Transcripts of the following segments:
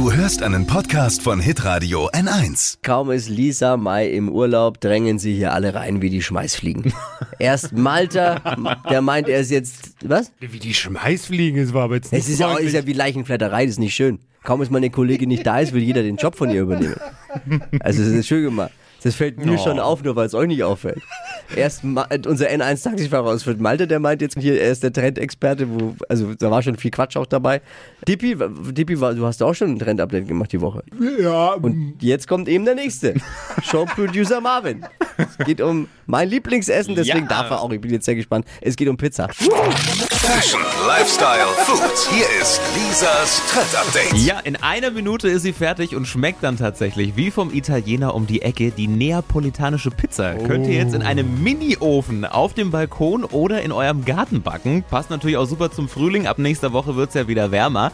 Du hörst einen Podcast von Hitradio N1. Kaum ist Lisa Mai im Urlaub, drängen sie hier alle rein wie die Schmeißfliegen. Erst Malta, der meint, er ist jetzt, was? Wie die Schmeißfliegen, es war aber jetzt nicht Es ist ja, auch, ist ja wie Leichenflatterei, das ist nicht schön. Kaum ist meine Kollegin nicht da ist, will jeder den Job von ihr übernehmen. Also, das ist schön gemacht. Das fällt mir Oh. schon auf, nur weil es euch nicht auffällt. Erst Ma unser N1-Taxifahrer aus Fürth Malte, der meint jetzt hier, er ist der Trendexperte, wo, also da war schon viel Quatsch auch dabei. Dippi, Dippi war, du hast auch schon ein Trend-Update gemacht die Woche. Ja, Und jetzt kommt eben der nächste. Showproducer Marvin. Es geht um mein Lieblingsessen, deswegen Ja. darf er auch. Ich bin jetzt sehr gespannt. Es geht um Pizza. Fashion, Lifestyle, Food. Hier ist Lisas Trend Update. Ja, in einer Minute ist sie fertig und schmeckt dann tatsächlich wie vom Italiener um die Ecke die neapolitanische Pizza. Könnt ihr jetzt in einem Mini-Ofen auf dem Balkon oder in eurem Garten backen. Passt natürlich auch super zum Frühling. Ab nächster Woche wird es ja wieder wärmer.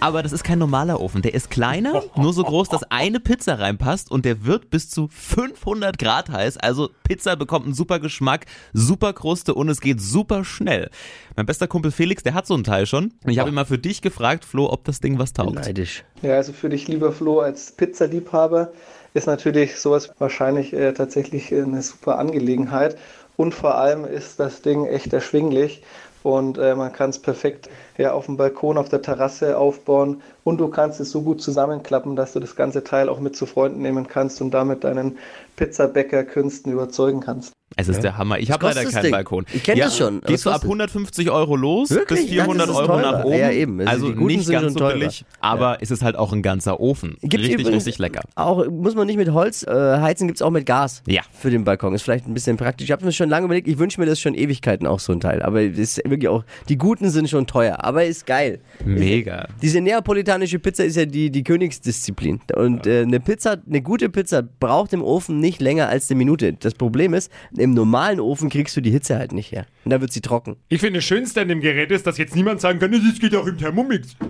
Aber das ist kein normaler Ofen. Der ist kleiner, nur so groß, dass eine Pizza reinpasst und der wird bis zu 500 Grad heiß. Also Pizza bekommt einen super Geschmack, super Kruste und es geht super schnell. Mein bester Kumpel Felix, der hat so ein Teil schon. Ich habe ihn mal für dich gefragt, Flo, ob das Ding was taugt. Neidisch. Ja, also für dich, lieber Flo, als Pizzaliebhaber ist natürlich sowas wahrscheinlich äh, tatsächlich eine super Angelegenheit. Und vor allem ist das Ding echt erschwinglich und äh, man kann es perfekt ja, auf dem Balkon, auf der Terrasse aufbauen und du kannst es so gut zusammenklappen, dass du das ganze Teil auch mit zu Freunden nehmen kannst und damit deinen Pizzabäcker-Künsten überzeugen kannst. Es ist der Hammer. Ich habe leider keinen Ding? Balkon. Ich kenn das schon. Gehst du ab kostet? 150 Euro los Wirklich? bis Ich dachte, 400 das ist Euro teurer. nach oben. Ja, eben. Also Also, die guten nicht sind ganz schon so teurer. billig, aber es ist halt auch ein ganzer Ofen. Gibt's richtig, übrigens richtig lecker. Auch muss man nicht mit Holz äh, heizen, gibt's auch mit Gas. Ja. Für den Balkon. Ist vielleicht ein bisschen praktisch. Ich habe mir schon lange überlegt, ich wünsche mir das schon Ewigkeiten auch so ein Teil. Aber es ist wirklich auch, die guten sind schon teuer, aber ist geil. Mega. Diese neapolitanische Pizza ist ja die, die Königsdisziplin. Und äh, eine Pizza, eine gute Pizza braucht im Ofen nicht länger als eine Minute. Das Problem ist, im normalen Ofen kriegst du die Hitze halt nicht her. Und dann wird sie trocken. Ich finde, das Schönste an dem Gerät ist, dass jetzt niemand sagen kann, das geht auch im Thermomix.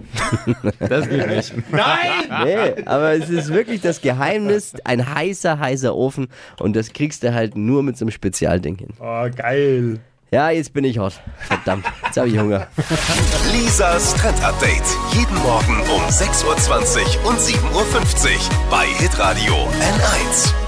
Das geht nicht. Nein! Nee, aber es ist wirklich das Geheimnis, ein heißer, heißer Ofen. Und das kriegst du halt nur mit so einem Spezialding hin. Oh, geil. Ja, jetzt bin ich hot. Verdammt, jetzt habe ich Hunger. Lisas Trend Update. Jeden Morgen um 6.20 Uhr und 7.50 Uhr bei Hitradio N1.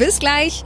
Bis gleich.